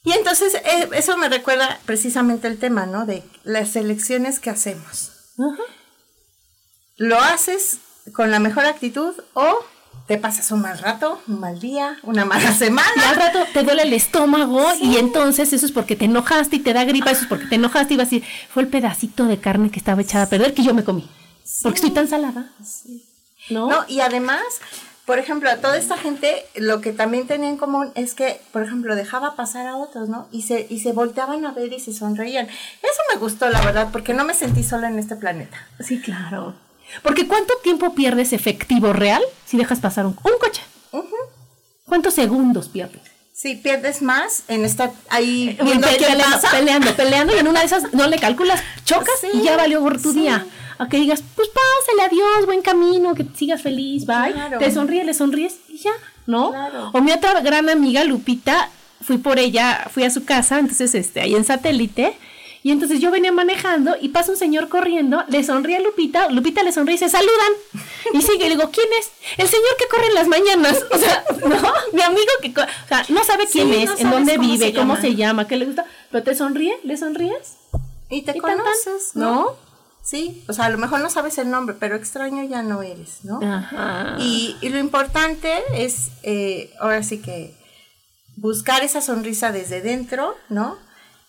Y entonces eh, eso me recuerda precisamente el tema, ¿no? De las elecciones que hacemos. ¿Lo haces con la mejor actitud o te pasas un mal rato, un mal día, una mala Y al semana? rato te duele el estómago y entonces eso es porque te enojaste y te da gripa, eso es porque te enojaste y vas a decir, fue el pedacito de carne que estaba echada a perder que yo me comí. Porque estoy tan salada. ¿No? No, y además, por ejemplo, a toda esta gente lo que también tenía en común es que, por ejemplo, dejaba pasar a otros, ¿no? Y se, y se volteaban a ver y se sonreían. Eso me gustó, la verdad, porque no me sentí sola en este planeta. Sí, claro. Porque ¿cuánto tiempo pierdes efectivo real si dejas pasar un, un coche? ¿Cuántos segundos pierdes? Sí, pierdes más en estar ahí Pe- viendo qué peleando, pasa. peleando, peleando, y en una de esas no le calculas, chocas Sí, y ya valió por tu sí. día. A que digas, pues pásale, adiós, buen camino, que sigas feliz, bye. Claro. Te sonríes, le sonríes y ya, ¿no? Claro. O mi otra gran amiga, Lupita, fui por ella, fui a su casa, entonces, este, ahí en satélite, y entonces yo venía manejando y pasa un señor corriendo, le sonríe a Lupita, Lupita le sonríe y se saludan. Y sigue, y le digo, ¿quién es? El señor que corre en las mañanas. O sea, ¿no? Mi amigo que, o sea, no sabe quién Sí, es, no en dónde cómo vive, se cómo se llama, qué le gusta, pero te sonríe, le sonríes. Y te Y tan, tan, conoces, ¿no? Sí, o sea, a lo mejor no sabes el nombre, pero extraño ya no eres, ¿no? Ajá. Y, y lo importante es, eh, ahora sí que, buscar esa sonrisa desde dentro, ¿no?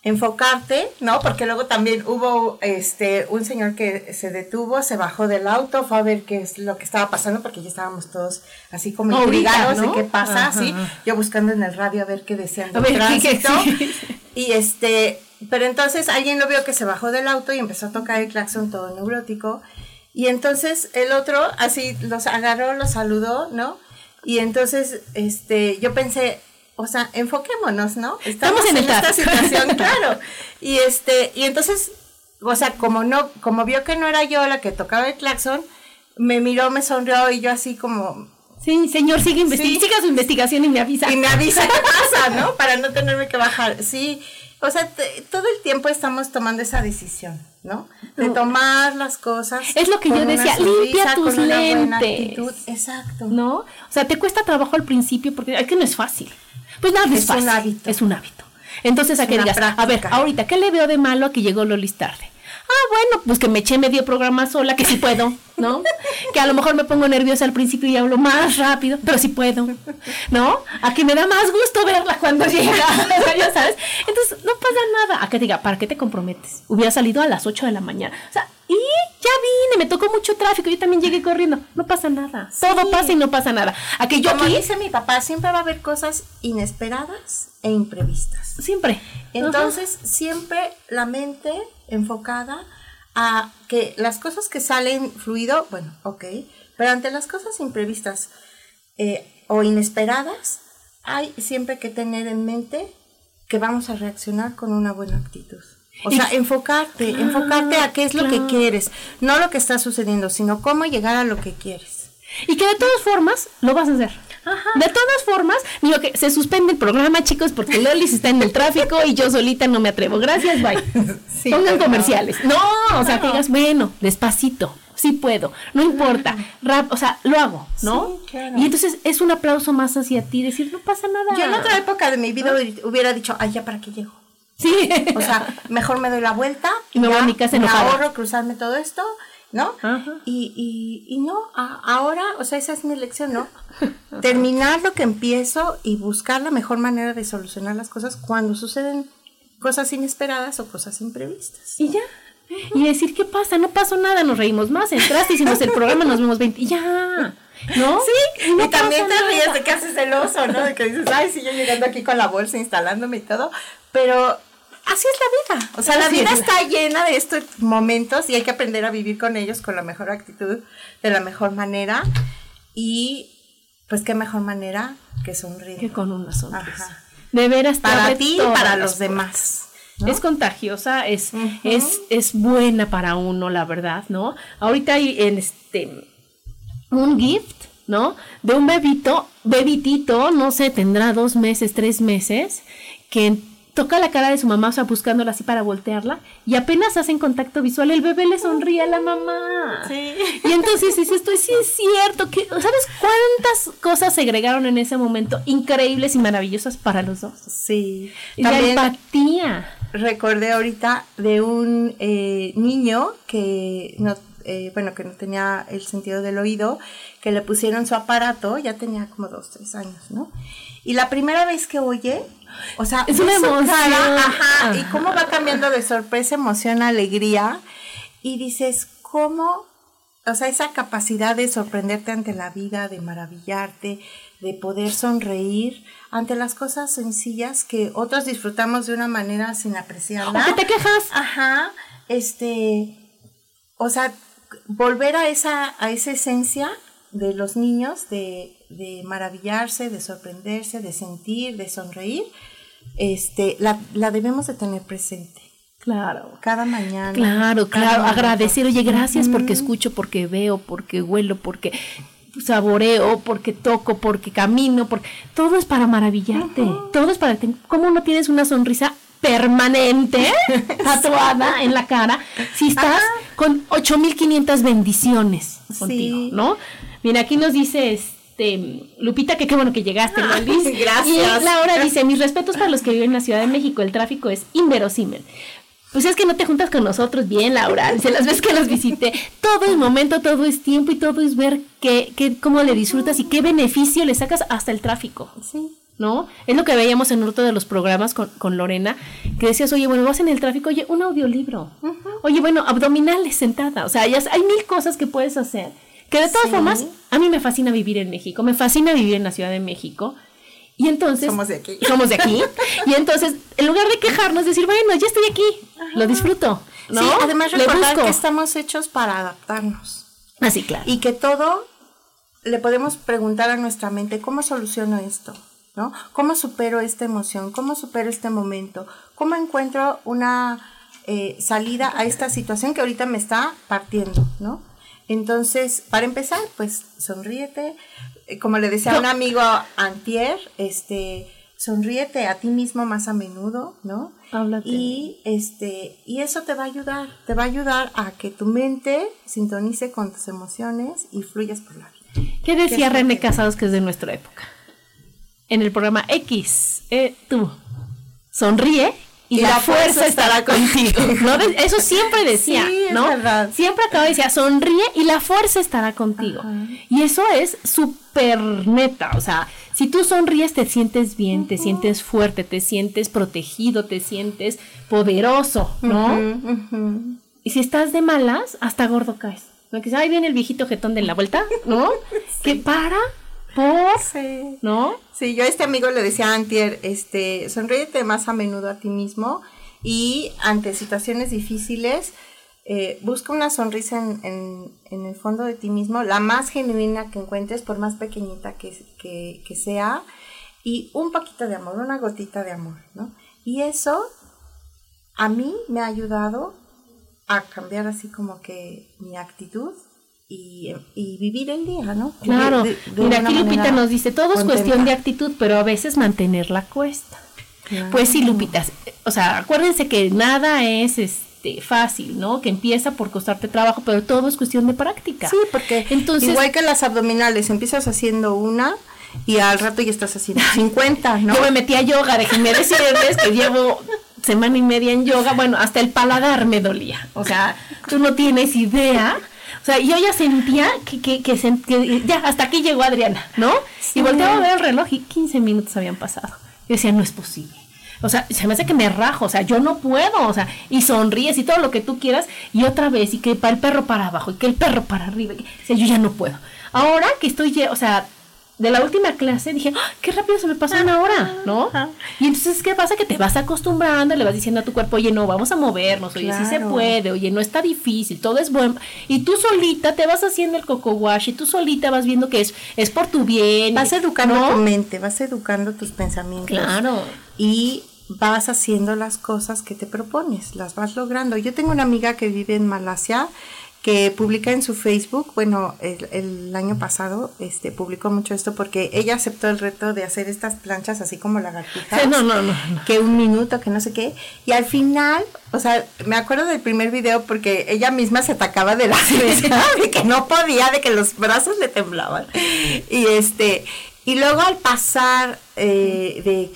Enfocarte, ¿no? Porque luego también hubo este un señor que se detuvo, se bajó del auto, fue a ver qué es lo que estaba pasando, porque ya estábamos todos así como intrigados ¿no? de qué pasa, Ajá. así. Yo buscando en el radio a ver qué decían del ver, ¿qué- qué- tránsito. sí. Y este, pero entonces alguien lo vio que se bajó del auto y empezó a tocar el claxon todo neurótico. Y entonces el otro así los agarró, los saludó, ¿no? Y entonces este, yo pensé, o sea, enfoquémonos, ¿no? Estamos en el esta situación, claro. Y este, y entonces, o sea, como no, como vio que no era yo la que tocaba el claxon, me miró, me sonrió y yo así como, Sí, señor, sigue investi- Sí. siga su investigación y me avisa. y me avisa qué pasa, ¿no? Para no tenerme que bajar. Sí, o sea, te- todo el tiempo estamos tomando esa decisión, ¿no? De tomar las cosas. Es lo que con yo decía, sonrisa, limpia tus con una buena lentes. Exacto. ¿No? O sea, te cuesta trabajo al principio porque es que no es fácil. Pues nada, es, Es un fácil. hábito. Es un hábito. Entonces, a que digas, a ver, ahorita, ¿qué le veo de malo a que llegó Lolis tarde? Ah, bueno, pues que me eché medio programa sola, que sí puedo, ¿no? que a lo mejor me pongo nerviosa al principio y hablo más rápido, pero sí puedo, ¿no? A que me da más gusto verla cuando llega, ya sabes. Entonces, no pasa nada. A que diga, ¿para qué te comprometes? Hubiera salido a las 8 de la mañana. O sea, y ya vine, me tocó mucho tráfico, yo también llegué corriendo. No pasa nada. Todo pasa y no pasa nada. A que yo Como aquí, dice mi papá, siempre va a haber cosas inesperadas e imprevistas. siempre. Entonces, siempre la mente enfocada a que las cosas que salen fluido, bueno, ok, pero ante las cosas imprevistas eh, o inesperadas, hay siempre que tener en mente que vamos a reaccionar con una buena actitud. O sea, enfocarte, enfocarte a qué es lo claro. que quieres, no lo que está sucediendo, sino cómo llegar a lo que quieres. Y que de todas formas lo vas a hacer. De todas formas, digo que se suspende el programa, chicos, porque Lolis está en el tráfico y yo solita no me atrevo. Gracias, bye. Sí, Pongan comerciales. No, o sea, que digas, bueno, despacito, sí puedo, no importa. Rap, o sea, lo hago, ¿no? Sí, claro. Y entonces es un aplauso más hacia ti, decir, no pasa nada. Yo en otra época de mi vida hubiera dicho, ay, ya para qué llego. Sí. O sea, mejor me doy la vuelta Y me voy a mi casa me enojada. ahorro cruzarme todo esto, ¿no? Ajá. Y, y, y no, a- ahora, o sea, esa es mi lección, ¿no? Terminar lo que empiezo y buscar la mejor manera de solucionar las cosas cuando suceden cosas inesperadas o cosas imprevistas. Y ya. Y decir, ¿qué pasa? No pasó nada, nos reímos más. Entraste, hicimos el programa, nos vemos 20. Y ya. ¿No? Sí, no y también te ríes de que haces el oso, ¿no? De que dices, ay, sí, yo llegando aquí con la bolsa, instalándome y todo. Pero así es la vida. O sea, la vida es. está llena de estos momentos y hay que aprender a vivir con ellos con la mejor actitud, de la mejor manera. Y pues qué mejor manera que sonreír. Que con una sonrisa. Ajá. De veras, Para ti y para los demás. ¿no? Es contagiosa, es, es, es buena para uno, la verdad, ¿no? Ahorita hay en este un gift, ¿no? De un bebito, bebitito, no sé, tendrá dos meses, tres meses, que toca la cara de su mamá, o sea, buscándola así para voltearla, y apenas hacen contacto visual, el bebé le sonríe a la mamá. Sí. Y entonces dices, esto sí es cierto, que, ¿sabes cuántas cosas se agregaron en ese momento increíbles y maravillosas para los dos? Sí. Y la También empatía. recordé ahorita de un eh, niño que no, eh, bueno, que no tenía el sentido del oído, que le pusieron su aparato, ya tenía como dos, tres años, ¿no? Y la primera vez que oye, o sea, Es una emoción. cara, ajá, y cómo va cambiando de sorpresa, emoción, alegría, y dices, ¿cómo? O sea, esa capacidad de sorprenderte ante la vida, de maravillarte, de poder sonreír ante las cosas sencillas que otros disfrutamos de una manera sin apreciarla. ¿O que te quejas? Ajá, este, o sea, volver a esa, a esa esencia de los niños, de, de maravillarse, de sorprenderse, de sentir, de sonreír, este, la, la debemos de tener presente Claro. cada mañana. Claro, cada claro, momento. agradecer, oye, gracias porque escucho, porque veo, porque huelo, porque saboreo, porque toco, porque camino, porque todo es para maravillarte, todo es para cómo no tienes una sonrisa permanente tatuada en la cara si estás con 8500 bendiciones contigo, Sí. ¿no? Mira, aquí nos dice este Lupita que qué bueno que llegaste. Gracias. Y Laura dice, mis respetos para los que viven en la Ciudad de México, el tráfico es inverosímil. Pues es que no te juntas con nosotros bien, Laura. Dice, las veces que los visité, todo es momento, todo es tiempo y todo es ver qué, qué, cómo le disfrutas y qué beneficio le sacas hasta el tráfico. Sí. ¿No? Es lo que veíamos en otro de los programas con, con Lorena, que decías, oye, bueno, vas en el tráfico, oye, un audiolibro. Oye, bueno, abdominales sentada. O sea, ya hay mil cosas que puedes hacer. Que de todas Sí. formas, a mí me fascina vivir en México, me fascina vivir en la Ciudad de México. Y entonces... Somos de aquí. Somos de aquí. Y entonces, en lugar de quejarnos, decir, bueno, ya estoy aquí, lo disfruto. ¿no? Sí, además Le recordar que estamos hechos para adaptarnos. Así, claro. Y que todo le podemos preguntar a nuestra mente, ¿cómo soluciono esto? ¿No? ¿Cómo supero esta emoción? ¿Cómo supero este momento? ¿Cómo encuentro una eh, salida a esta situación que ahorita me está partiendo? ¿No? Entonces, para empezar, pues sonríete. Eh, Como le decía a un amigo antier, este, sonríete a ti mismo más a menudo, ¿no? Háblate. Y este, y eso te va a ayudar, te va a ayudar a que tu mente sintonice con tus emociones y fluyas por la vida. ¿Qué decía ¿Qué René? Casados, que es de nuestra época? En el programa X, eh, tú, sonríe y, la, fuerza, estará contigo. Eso siempre decía, Sí, es ¿no? verdad. Siempre acaba de decir, sonríe y la fuerza estará contigo. Y eso es súper neta, o sea, si tú sonríes te sientes bien, te sientes fuerte, te sientes protegido, te sientes poderoso, ¿no? Y si estás de malas, hasta gordo caes. ¿No? Que ahí viene el viejito jetón de la vuelta, ¿no? Que para, por, Sí. ¿no? Sí, yo a este amigo le decía antier, este, sonríete más a menudo a ti mismo y ante situaciones difíciles, eh, busca una sonrisa en, en- en el fondo de ti mismo, la más genuina que encuentres, por más pequeñita que, que, que sea, y un poquito de amor, una gotita de amor, ¿no? Y eso a mí me ha ayudado a cambiar así como que mi actitud y, y vivir el día, ¿no? Claro. De- Mira, aquí Lupita nos dice, todo es cuestión de actitud, pero a veces mantenerla cuesta. Pues sí, Lupita, o sea, acuérdense que nada es este fácil, ¿no? Que empieza por costarte trabajo, pero todo es cuestión de práctica. Sí, porque Entonces- igual que las abdominales, empiezas haciendo una y al rato ya estás haciendo 50, ¿no? Yo me metí a yoga, déjenme decirles que llevo semana y media en yoga, bueno, hasta el paladar me dolía. O sea, tú no tienes idea. O sea, yo ya sentía que, que, que, sen- que ya hasta aquí llegó Adriana, ¿no? Y volteaba a ver el reloj y 15 minutos habían pasado. Yo decía, no es posible. O sea, se me hace que me rajo, o sea, yo no puedo, o sea, y sonríes y todo lo que tú quieras, y otra vez, y que para el perro para abajo, y que el perro para arriba, y que- o sea, yo ya no puedo. Ahora que estoy, o sea, de la última clase dije, ¡Ah, qué rápido se me pasó una hora, ¿no? Y entonces, ¿qué pasa? Que te vas acostumbrando, le vas diciendo a tu cuerpo, oye, no, vamos a movernos, oye, sí se puede, oye, no está difícil, todo es bueno. Y tú solita te vas haciendo el coco wash, y tú solita vas viendo que es, es por tu bien. Vas educando ¿no? tu mente, vas educando tus pensamientos. Claro. Y vas haciendo las cosas que te propones, las vas logrando. Yo tengo una amiga que vive en Malasia que publica en su Facebook, bueno, el, el año pasado este, publicó mucho esto porque ella aceptó el reto de hacer estas planchas así como lagartijas. No, no, no, no. Que un minuto, que no sé qué. Y al final, o sea, me acuerdo del primer video porque ella misma se atacaba de la risa, de que no podía, de que los brazos le temblaban. Y este, y luego al pasar eh, de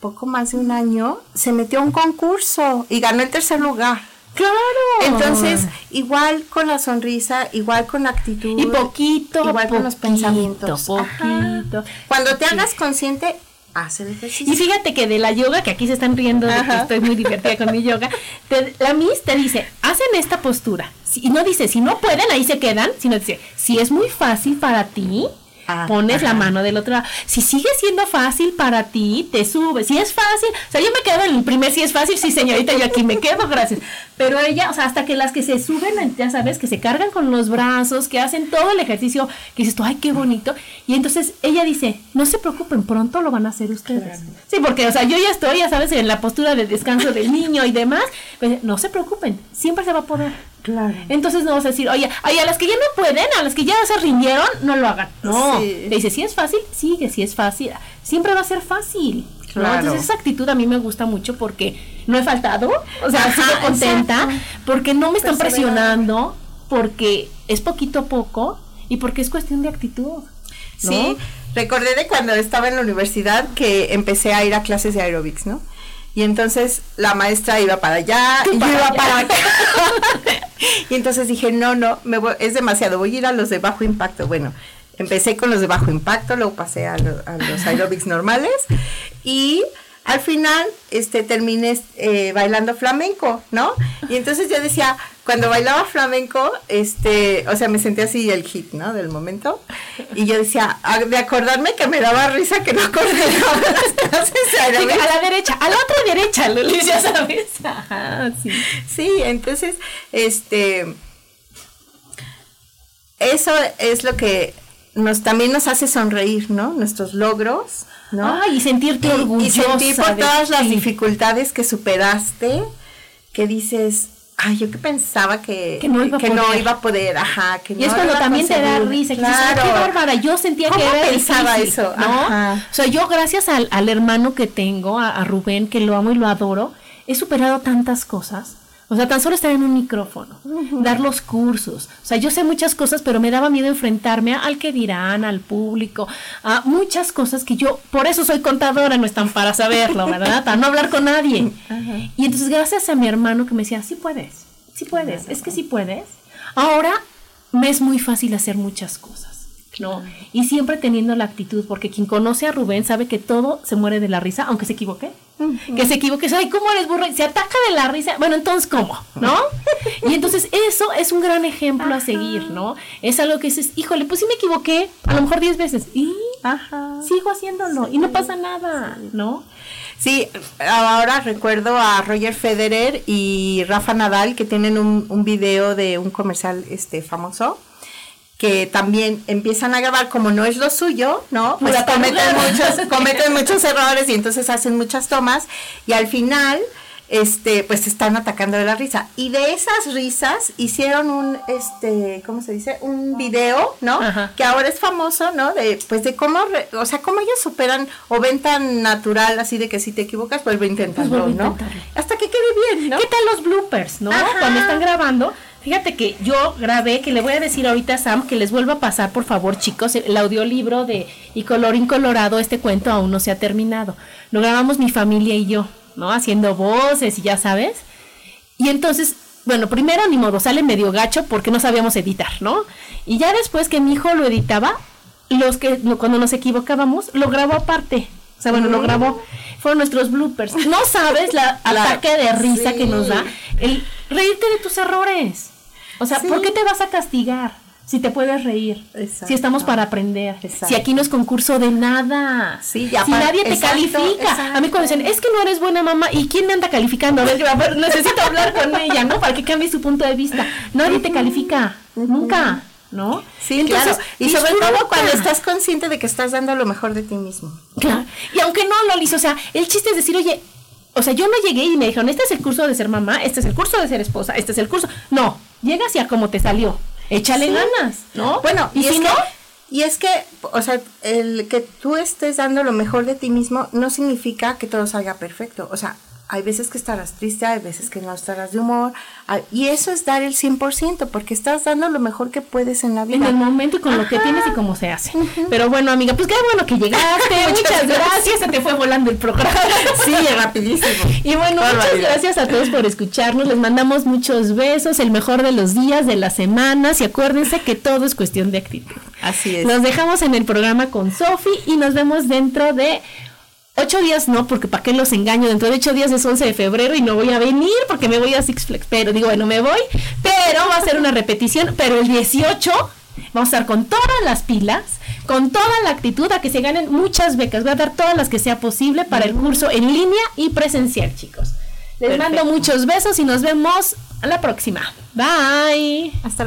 poco más de un año, se metió a un concurso y ganó el tercer lugar. Claro. Entonces, igual con la sonrisa, igual con la actitud. y poquito, igual con los poquito, pensamientos. Ajá. Poquito. Cuando te hagas consciente, haz el ejercicio. Y fíjate que de la yoga, que aquí se están riendo de que estoy muy divertida con mi yoga, te- la Miss te dice, hacen esta postura. Si- y no dice, si no pueden, ahí se quedan, sino dice, si es muy fácil para ti, Ah, pones la mano del otro lado. Si sigue siendo fácil para ti, te subes. Si es fácil, o sea, yo me quedo en el primer, si es fácil, sí señorita, yo aquí me quedo, gracias. Pero ella, o sea, hasta que las que se suben, ya sabes, que se cargan con los brazos, que hacen todo el ejercicio, que dices tú, ay, qué bonito. Y entonces ella dice, no se preocupen, pronto lo van a hacer ustedes. Sí, porque, o sea, yo ya estoy, ya sabes, en la postura de descanso del niño y demás. Pues, no se preocupen, siempre se va a poder. Claro. Entonces no vas a decir, oye, oye, a las que ya no pueden, a las que ya se rindieron, no lo hagan. No. Sí. Le dice, si es fácil, sigue, si es fácil. Siempre va a ser fácil. ¿no? Claro. Entonces esa actitud a mí me gusta mucho porque no he faltado, o sea, Ajá, sigo contenta, exacto. porque no me están presionando, porque es poquito a poco y porque es cuestión de actitud. ¿no? Sí, recordé de cuando estaba en la universidad que empecé a ir a clases de aerobics, ¿no? Y entonces la maestra iba para allá y yo para iba allá. para acá. y entonces dije, no, no, me voy- es demasiado, voy a ir a los de bajo impacto. Bueno, empecé con los de bajo impacto, luego pasé a, lo- a los aerobics normales y al final este terminé eh, bailando flamenco, ¿no? Y entonces yo decía, cuando bailaba flamenco, este, o sea, me sentía así el hit, ¿no? Del momento. Y yo decía, a- de acordarme que me daba risa que no coordinaba las clases de Sí, aerobics. a la derecha, a la otra derecha, Lulis, ya sabes. Ajá, sí. Sí, entonces, este, eso es lo que nos también nos hace sonreír, ¿no? Nuestros logros, ¿no? Ay, y sentirte y, y orgullosa sentir por todas las dificultades que superaste, que dices, ay, yo que pensaba que, Que no iba a que no poder. iba a poder, ajá, que Y es cuando también te da risa, que dices, "Ay, qué bárbara, yo sentía que ¿Cómo era pensaba difícil", eso? ¿no? Ajá. O sea, yo gracias al, al hermano que tengo, a, a Rubén, que lo amo y lo adoro, he superado tantas cosas. O sea, tan solo estar en un micrófono, dar los cursos. O sea, yo sé muchas cosas, pero me daba miedo enfrentarme al que dirán, al público, a muchas cosas que yo, por eso soy contadora, no están para saberlo, ¿verdad? Para no hablar con nadie. Y entonces, gracias a mi hermano que me decía, sí puedes, sí puedes, es que sí puedes. Ahora me es muy fácil hacer muchas cosas. ¿No? Y siempre teniendo la actitud, porque quien conoce a Rubén sabe que todo se muere de la risa, aunque se equivoque. Que se equivoque, ay, ¿cómo eres burro? Se ataca de la risa. Bueno, entonces, ¿cómo? ¿No? Y entonces eso es un gran ejemplo a seguir, ¿no? Es algo que dices, híjole, pues sí me equivoqué, a lo mejor 10 veces, y sigo haciéndolo, y no pasa nada, ¿no? Sí, ahora recuerdo a Roger Federer y Rafa Nadal que tienen un, un video de un comercial este famoso que también empiezan a grabar como no es lo suyo, ¿no? Pues cometen muchos, cometen muchos errores y entonces hacen muchas tomas y al final este, pues están atacando de la risa. Y de esas risas hicieron un, este, ¿cómo se dice? Un video, ¿no? Que ahora es famoso, ¿no? De, pues de cómo, o sea, cómo ellos superan o ven tan natural así de que si te equivocas, vuelve a intentarlo, Pues ¿no? Hasta que quede bien, ¿no? ¿Qué tal los bloopers, no? Cuando están grabando. Fíjate que yo grabé, que le voy a decir ahorita a Sam que les vuelva a pasar, por favor, chicos, el audiolibro de Y color incolorado, este cuento aún no se ha terminado. Lo grabamos mi familia y yo. ¿no? Haciendo voces y ya sabes. Y entonces, bueno, primero ni modo, sale medio gacho porque no sabíamos editar, ¿no? Y ya después que mi hijo lo editaba, los que cuando nos equivocábamos, lo grabó aparte. O sea, bueno, lo grabó. Fueron nuestros bloopers. No sabes la ataque de risa que nos da el reírte de tus errores. O sea, ¿por qué te vas a castigar? si te puedes reír, si estamos para aprender, si aquí no es concurso de nada, sí, si nadie te exacto, califica. Exacto. A mí cuando dicen, es que no eres buena mamá, ¿y quién me anda calificando? A ver, necesito hablar con ella, ¿no? Para que cambie su punto de vista. Nadie te califica, nunca. ¿No? Sí, Entonces, claro. Y sobre todo cuando estás consciente de que estás dando lo mejor de ti mismo. Claro. Y aunque no lo hizo, o sea, el chiste es decir, oye, o sea, yo no llegué y me dijeron, este es el curso de ser mamá, este es el curso de ser esposa, este es el curso. No, llegas y a como te salió échale sí. ganas, ¿no? Bueno, y, y si es no, que, y es que, o sea, el que tú estés dando lo mejor de ti mismo no significa que todo salga perfecto. O sea, hay veces que estarás triste, hay veces que no estarás de humor, y eso es dar el 100%, porque estás dando lo mejor que puedes en la vida. En el momento y con Ajá. lo que tienes y cómo se hace. Uh -huh. Pero bueno, amiga, pues qué bueno que llegaste, muchas gracias, se te fue volando el programa. sí, rapidísimo. Y bueno, muchas gracias a todos por escucharnos, les mandamos muchos besos, el mejor de los días, de las semanas, y acuérdense que todo es cuestión de actitud. Así es. Nos dejamos en el programa con Sofi y nos vemos dentro de Ocho días no, porque para qué los engaño. Dentro de ocho días es 11 de febrero y no voy a venir porque me voy a Six Flags. Pero digo, bueno, me voy. Pero va a ser una repetición. Pero el 18 vamos a estar con todas las pilas, con toda la actitud a que se ganen muchas becas. Voy a dar todas las que sea posible para el curso en línea y presencial, chicos. Les Perfecto. mando muchos besos y nos vemos a la próxima. Bye. Hasta